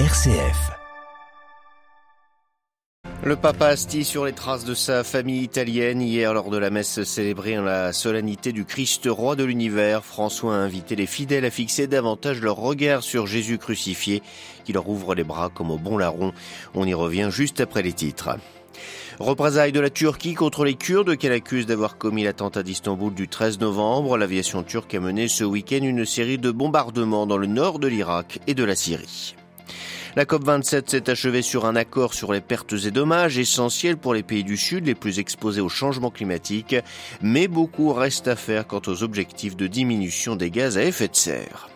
RCF. Le papa Asti sur les traces de sa famille italienne. Hier, lors de la messe célébrée en la solennité du Christ roi de l'univers, François a invité les fidèles à fixer davantage leur regard sur Jésus crucifié, qui leur ouvre les bras comme au bon larron. On y revient juste après les titres. Représailles de la Turquie contre les Kurdes qu'elle accuse d'avoir commis l'attentat d'Istanbul du 13 novembre. L'aviation turque a mené ce week-end une série de bombardements dans le nord de l'Irak et de la Syrie. La COP27 s'est achevée sur un accord sur les pertes et dommages essentiels pour les pays du Sud les plus exposés au changement climatique, mais beaucoup reste à faire quant aux objectifs de diminution des gaz à effet de serre.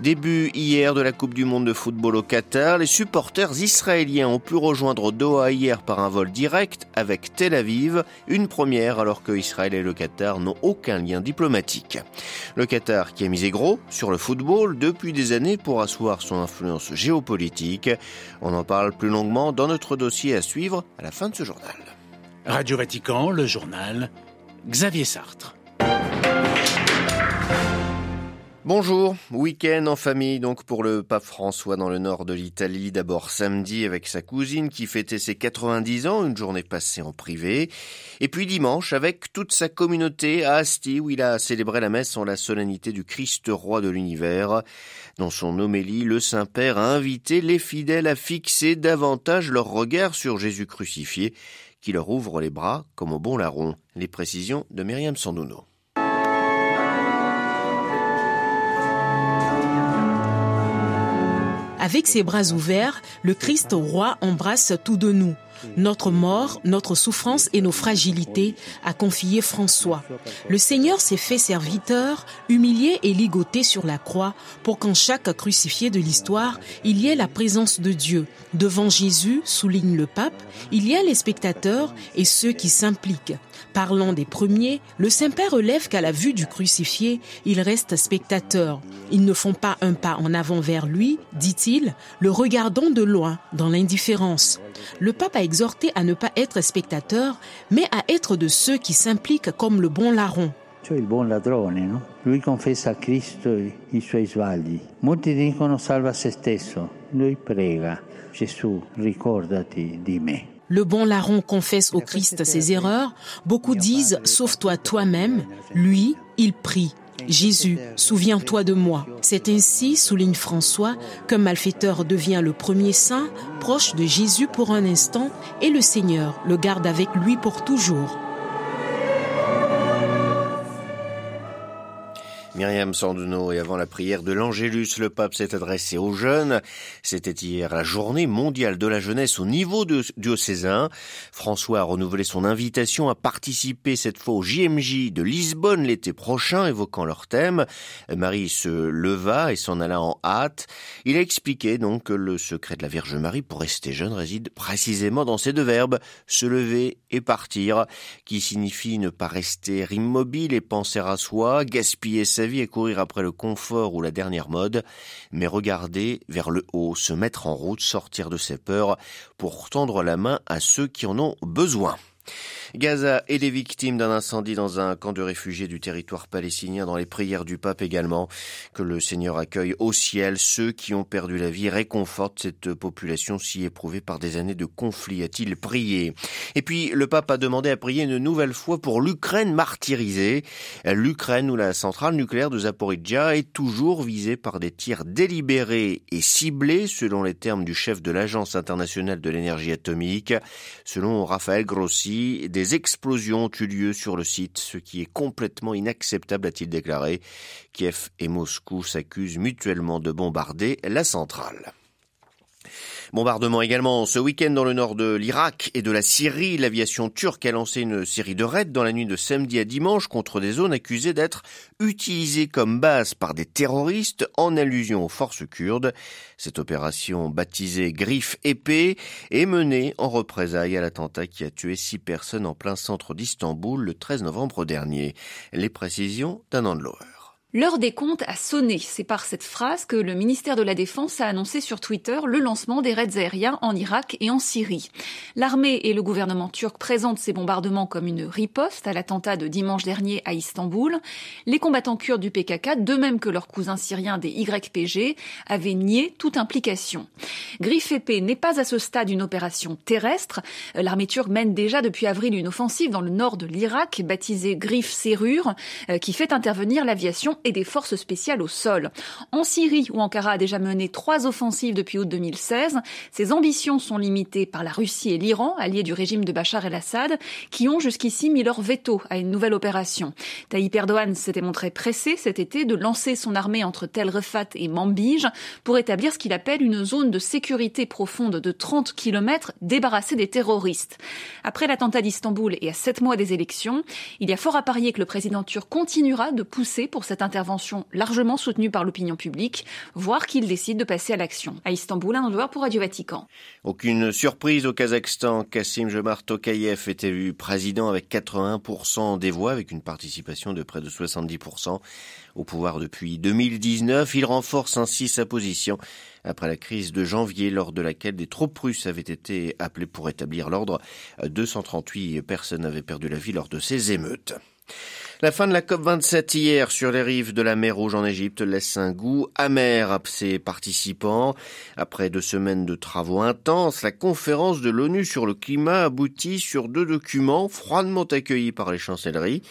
Début hier de la Coupe du Monde de football au Qatar, les supporters israéliens ont pu rejoindre Doha hier par un vol direct avec Tel Aviv, une première alors que Israël et le Qatar n'ont aucun lien diplomatique. Le Qatar qui a misé gros sur le football depuis des années pour asseoir son influence géopolitique. On en parle plus longuement dans notre dossier à suivre à la fin de ce journal. Radio Vatican, le journal Xavier Sartre. Bonjour, week-end en famille donc pour le pape François dans le nord de l'Italie, d'abord samedi avec sa cousine qui fêtait ses 90 ans, une journée passée en privé, et puis dimanche avec toute sa communauté à Asti où il a célébré la messe en la solennité du Christ roi de l'univers. Dans son homélie, le Saint-Père a invité les fidèles à fixer davantage leur regard sur Jésus crucifié qui leur ouvre les bras comme au bon larron. Les précisions de Myriam Sandouno. Avec ses bras ouverts, le Christ roi embrasse tout de nous. Notre mort, notre souffrance et nos fragilités, a confié François. Le Seigneur s'est fait serviteur, humilié et ligoté sur la croix pour qu'en chaque crucifié de l'histoire, il y ait la présence de Dieu. Devant Jésus, souligne le pape, il y a les spectateurs et ceux qui s'impliquent. Parlant des premiers, le Saint-Père relève qu'à la vue du crucifié, ils restent spectateurs. Ils ne font pas un pas en avant vers lui, dit-il, le regardant de loin, dans l'indifférence. Le pape a exhorté à ne pas être spectateur, mais à être de ceux qui s'impliquent comme le bon larron. Cioè il buon ladrone, no? Lui confessa a Cristo i suoi sbagli. Molti dicono salva se stesso, lui prega, Gesù ricordati di me. Le bon larron confesse au Christ ses erreurs. Beaucoup disent Sauve-toi toi-même. Lui, il prie. Jésus, souviens-toi de moi. C'est ainsi, souligne François, qu'un malfaiteur devient le premier saint, proche de Jésus pour un instant, et le Seigneur le garde avec lui pour toujours. Myriam Sanduno et avant la prière de l'Angélus, le pape s'est adressé aux jeunes. C'était hier la journée mondiale de la jeunesse au niveau de diocésain. François a renouvelé son invitation à participer cette fois au JMJ de Lisbonne l'été prochain, évoquant leur thème. Marie se leva et s'en alla en hâte. Il a expliqué donc que le secret de la Vierge Marie pour rester jeune réside précisément dans ces deux verbes, se lever et partir, qui signifie ne pas rester immobile et penser à soi, gaspiller sa vie et courir après le confort ou la dernière mode, mais regarder vers le haut, se mettre en route, sortir de ses peurs pour tendre la main à ceux qui en ont besoin. Gaza et les victimes d'un incendie dans un camp de réfugiés du territoire palestinien dans les prières du pape également. Que le Seigneur accueille au ciel ceux qui ont perdu la vie, réconforte cette population si éprouvée par des années de conflit, a-t-il prié. Et puis le pape a demandé à prier une nouvelle fois pour l'Ukraine martyrisée. L'Ukraine où la centrale nucléaire de Zaporizhia est toujours visée par des tirs délibérés et ciblés selon les termes du chef de l'Agence internationale de l'énergie atomique. Selon Raphaël Grossi, des explosions ont eu lieu sur le site, ce qui est complètement inacceptable, a-t-il déclaré. Kiev et Moscou s'accusent mutuellement de bombarder la centrale. Bombardement également ce week-end dans le nord de l'Irak et de la Syrie. L'aviation turque a lancé une série de raids dans la nuit de samedi à dimanche contre des zones accusées d'être utilisées comme base par des terroristes en allusion aux forces kurdes. Cette opération baptisée Griffe épée est menée en représailles à l'attentat qui a tué six personnes en plein centre d'Istanbul le 13 novembre dernier. Les précisions d'un L'heure des comptes a sonné. C'est par cette phrase que le ministère de la Défense a annoncé sur Twitter le lancement des raids aériens en Irak et en Syrie. L'armée et le gouvernement turc présentent ces bombardements comme une riposte à l'attentat de dimanche dernier à Istanbul. Les combattants kurdes du PKK, de même que leurs cousins syriens des YPG, avaient nié toute implication. Griffe épée n'est pas à ce stade une opération terrestre. L'armée turque mène déjà depuis avril une offensive dans le nord de l'Irak, baptisée Griffe Serrure, euh, qui fait intervenir l'aviation et des forces spéciales au sol. En Syrie, où Ankara a déjà mené trois offensives depuis août 2016, ses ambitions sont limitées par la Russie et l'Iran, alliés du régime de Bachar el-Assad, qui ont jusqu'ici mis leur veto à une nouvelle opération. Tayyip Erdogan s'était montré pressé cet été de lancer son armée entre Tel Rifat et Manbij pour établir ce qu'il appelle une zone de sécurité profonde de 30 km débarrassée des terroristes. Après l'attentat d'Istanbul et à sept mois des élections, il y a fort à parier que le président turc continuera de pousser pour cette intervention largement soutenue par l'opinion publique, voire qu'il décide de passer à l'action. À Istanbul, un endroit pour Radio Vatican. Aucune surprise au Kazakhstan. Kassim Jomart Tokayev est élu président avec 81% des voix, avec une participation de près de 70%. Au pouvoir depuis 2019, il renforce ainsi sa position après la crise de janvier lors de laquelle des troupes russes avaient été appelées pour établir l'ordre. 238 personnes avaient perdu la vie lors de ces émeutes. La fin de la COP27 hier sur les rives de la mer Rouge en Égypte laisse un goût amer à ses participants. Après deux semaines de travaux intenses, la conférence de l'ONU sur le climat aboutit sur deux documents froidement accueillis par les chancelleries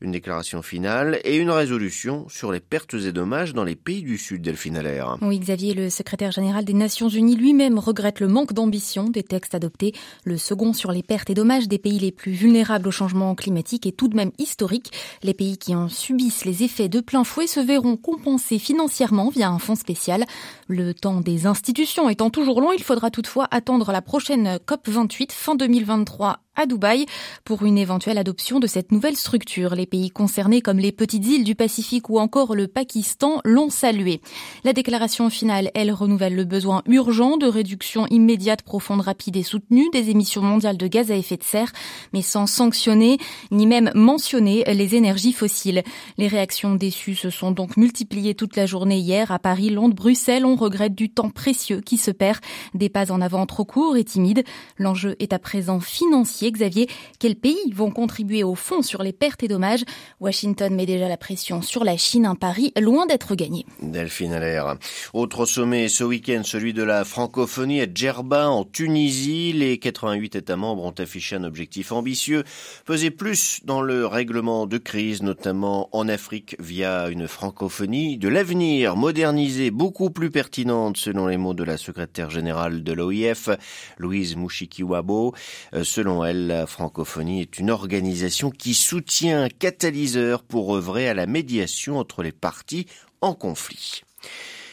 une déclaration finale et une résolution sur les pertes et dommages dans les pays du Sud, Delphine. Oui, Xavier, le secrétaire général des Nations Unies lui-même regrette le manque d'ambition des textes adoptés. Le second sur les pertes et dommages des pays les plus vulnérables au changement climatique est tout de même historique. Les pays qui en subissent les effets de plein fouet se verront compensés financièrement via un fonds spécial. Le temps des institutions étant toujours long, il faudra toutefois attendre la prochaine COP 28 fin 2023 à Dubaï pour une éventuelle adoption de cette nouvelle structure. Les pays concernés comme les petites îles du Pacifique ou encore le Pakistan l'ont salué. La déclaration finale, elle, renouvelle le besoin urgent de réduction immédiate, profonde, rapide et soutenue des émissions mondiales de gaz à effet de serre, mais sans sanctionner ni même mentionner les énergies fossiles. Les réactions déçues se sont donc multipliées toute la journée hier à Paris, Londres, Bruxelles. On regrette du temps précieux qui se perd, des pas en avant trop courts et timides. L'enjeu est à présent financier Xavier, quels pays vont contribuer au fond sur les pertes et dommages? Washington met déjà la pression sur la Chine, un pari loin d'être gagné. Delphine Allaire. Autre sommet ce week-end, celui de la francophonie à Djerba en Tunisie. Les 88 États membres ont affiché un objectif ambitieux, peser plus dans le règlement de crise, notamment en Afrique via une francophonie de l'avenir, modernisée, beaucoup plus pertinente selon les mots de la secrétaire générale de l'OIF, Louise Mushikiwabo. Euh, selon elle, la francophonie est une organisation qui soutient un catalyseur pour œuvrer à la médiation entre les parties en conflit.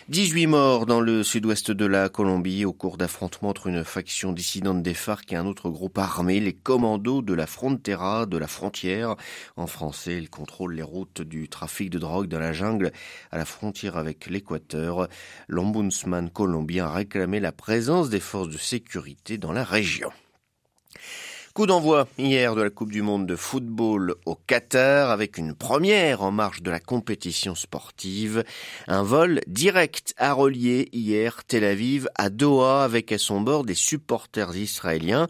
18 morts dans le sud-ouest de la Colombie au cours d'affrontements entre une faction dissidente des FARC et un autre groupe armé, les commandos de la Frontera, de la frontière. En français, ils contrôlent les routes du trafic de drogue dans la jungle à la frontière avec l'Équateur. L'ombudsman colombien a réclamé la présence des forces de sécurité dans la région. Coup d'envoi hier de la Coupe du Monde de football au Qatar avec une première en marche de la compétition sportive. Un vol direct a relié hier Tel Aviv à Doha avec à son bord des supporters israéliens.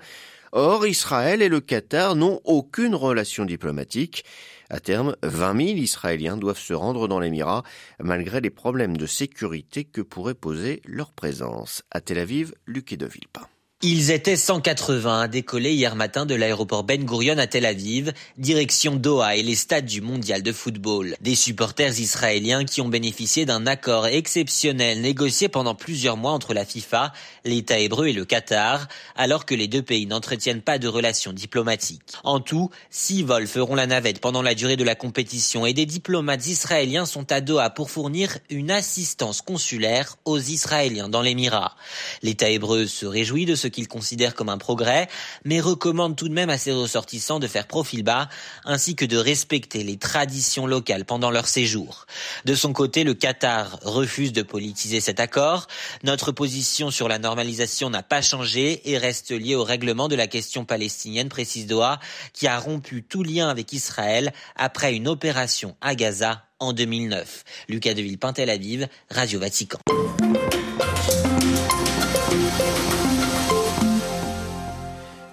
Or, Israël et le Qatar n'ont aucune relation diplomatique. À terme, 20 000 Israéliens doivent se rendre dans l'Émirat malgré les problèmes de sécurité que pourrait poser leur présence. À Tel Aviv, Luc de Villepin. Ils étaient 180 à décoller hier matin de l'aéroport Ben Gurion à Tel Aviv, direction Doha et les stades du mondial de football. Des supporters israéliens qui ont bénéficié d'un accord exceptionnel négocié pendant plusieurs mois entre la FIFA, l'État hébreu et le Qatar, alors que les deux pays n'entretiennent pas de relations diplomatiques. En tout, six vols feront la navette pendant la durée de la compétition et des diplomates israéliens sont à Doha pour fournir une assistance consulaire aux Israéliens dans l'Émirat. L'État hébreu se réjouit de ce qu'il considère comme un progrès, mais recommande tout de même à ses ressortissants de faire profil bas, ainsi que de respecter les traditions locales pendant leur séjour. De son côté, le Qatar refuse de politiser cet accord. Notre position sur la normalisation n'a pas changé et reste liée au règlement de la question palestinienne, précise Doha, qui a rompu tout lien avec Israël après une opération à Gaza en 2009. Lucas de Villepin, Tel Aviv, Radio Vatican.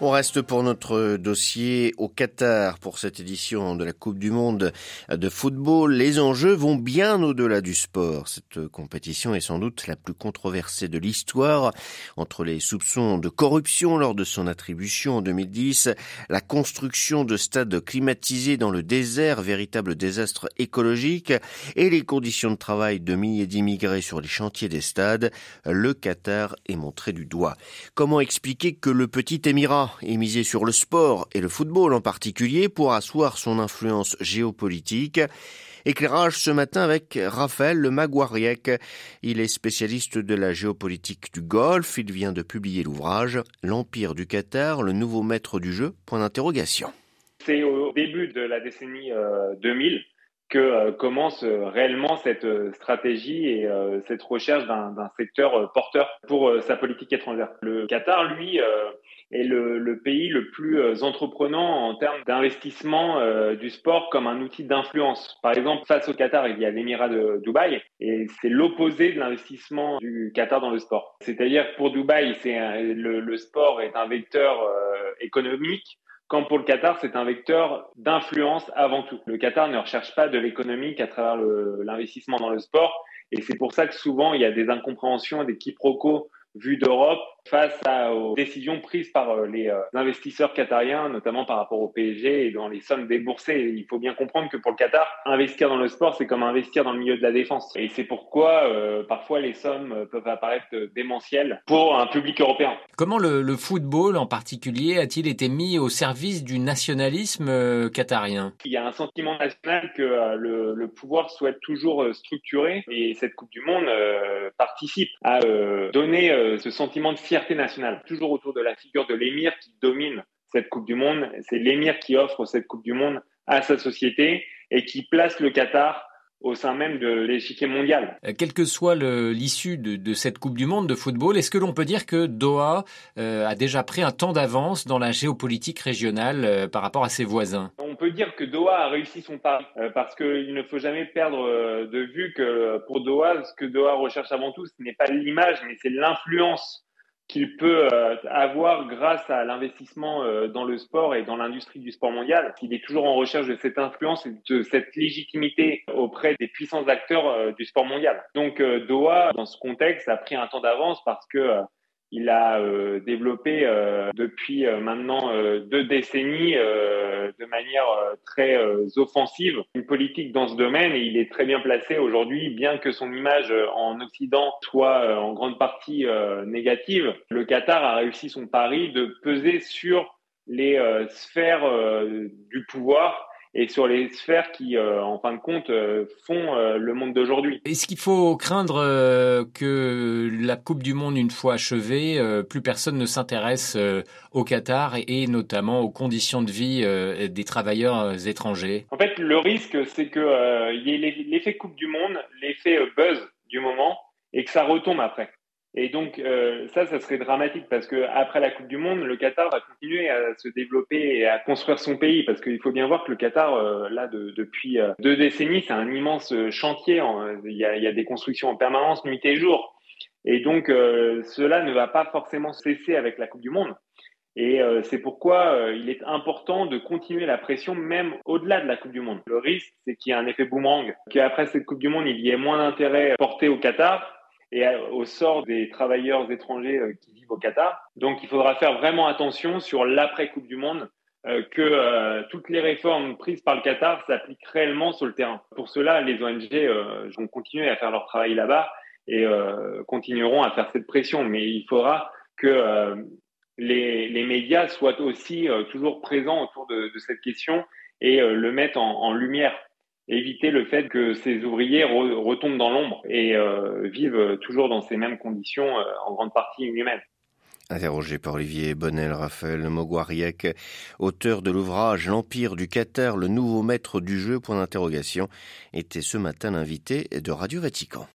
On reste pour notre dossier au Qatar pour cette édition de la Coupe du Monde de football. Les enjeux vont bien au-delà du sport. Cette compétition est sans doute la plus controversée de l'histoire entre les soupçons de corruption lors de son attribution en 2010, la construction de stades climatisés dans le désert, véritable désastre écologique, et les conditions de travail de milliers d'immigrés sur les chantiers des stades. Le Qatar est montré du doigt. Comment expliquer que le petit Émirat et miser sur le sport et le football en particulier pour asseoir son influence géopolitique. Éclairage ce matin avec Raphaël Le Maguariec. Il est spécialiste de la géopolitique du Golfe. Il vient de publier l'ouvrage L'Empire du Qatar, le nouveau maître du jeu. C'est au début de la décennie 2000 euh, que euh, commence euh, réellement cette stratégie et cette recherche d'un secteur porteur pour sa politique étrangère. Le Qatar, lui, est le, le, pays le plus euh, entreprenant en termes d'investissement euh, du sport comme un outil d'influence. Par exemple, face au Qatar, il y a l'Émirat de Dubaï et c'est l'opposé de l'investissement du Qatar dans le sport. C'est-à-dire pour Dubaï, c'est le, le, sport est un vecteur euh, économique. Quand pour le Qatar, c'est un vecteur d'influence avant tout. Le Qatar ne recherche pas de l'économique à travers l'investissement dans le sport. Et c'est pour ça que souvent, il y a des incompréhensions, des quiproquos vus d'Europe face aux décisions prises par euh, les euh, investisseurs qatariens, notamment par rapport au PSG et dans les sommes déboursées. Il faut bien comprendre que pour le Qatar, investir dans le sport, c'est comme investir dans le milieu de la défense. Et c'est pourquoi euh, parfois les sommes peuvent apparaître démentielles pour un public européen. Comment le, le football en particulier a-t-il été mis au service du nationalisme qatarien? Il y a un sentiment national que le, le, pouvoir souhaite toujours structurer et cette Coupe du Monde participe à donner ce sentiment de fierté nationale, toujours autour de la figure de l'émir qui domine cette Coupe du Monde. C'est l'émir qui offre cette Coupe du Monde à sa société et qui place le Qatar au sein même de l'échiquier mondial. Euh, quelle que soit l'issue de, de, cette Coupe du Monde de football, est-ce que l'on peut dire que Doha euh, a déjà pris un temps d'avance dans la géopolitique régionale euh, par rapport à ses voisins? On peut dire que Doha a réussi son pari parce qu'il ne faut jamais perdre de vue que pour Doha, ce que Doha recherche avant tout, ce n'est pas l'image, mais c'est l'influence qu'il peut euh, avoir grâce à l'investissement euh, dans le sport et dans l'industrie du sport mondial. Il est toujours en recherche de cette influence et de cette légitimité auprès des puissants acteurs euh, du sport mondial. Donc Doha, dans ce contexte, a pris un temps d'avance parce que il a euh, développé euh, depuis euh, maintenant deux décennies de manière très offensive une politique dans ce domaine et il est très bien placé aujourd'hui, bien que son image en Occident soit en grande partie négative. Le Qatar a réussi son pari de peser sur les sphères du pouvoir et sur les sphères qui, euh, en fin de compte, euh, font euh, le monde d'aujourd'hui. Est-ce qu'il faut craindre que la Coupe du Monde, une fois achevée, plus personne ne s'intéresse au Qatar et, notamment aux conditions de vie des travailleurs étrangers? En fait, le risque, c'est qu'il y ait l'effet Coupe du Monde, l'effet buzz du moment, et que ça retombe après. Et donc euh, ça, ça serait dramatique parce que après la Coupe du Monde, le Qatar va continuer à se développer et à construire son pays parce qu'il faut bien voir que le Qatar, euh, là, de, depuis euh, deux décennies, c'est un immense chantier. Il y, a, il y, a, des constructions en permanence, nuit et jour. Et donc cela ne va pas forcément cesser avec la Coupe du Monde. Et c'est pourquoi il est important de continuer la pression même au-delà de la Coupe du Monde. Le risque, c'est qu'il y ait un effet boomerang, qu'après cette Coupe du Monde, il y ait moins d'intérêt porté au Qatar et au sort des travailleurs étrangers euh, qui vivent au Qatar. Donc il faudra faire vraiment attention sur l'après Coupe du Monde, euh, que euh, toutes les réformes prises par le Qatar s'appliquent réellement sur le terrain. Pour cela, les ONG vont continuer à faire leur travail là-bas et continueront à faire cette pression. Mais il faudra que les, médias soient aussi toujours présents autour de, cette question et le mettent en, en lumière éviter le fait que ces ouvriers retombent dans l'ombre et euh, vivent toujours dans ces mêmes conditions, euh, en grande partie inhumaines. Interrogé par Olivier Bonnel, Raphaël Moguariec, auteur de l'ouvrage L'Empire du Qatar, le nouveau maître du jeu, point d'interrogation, était ce matin l'invité de Radio Vatican.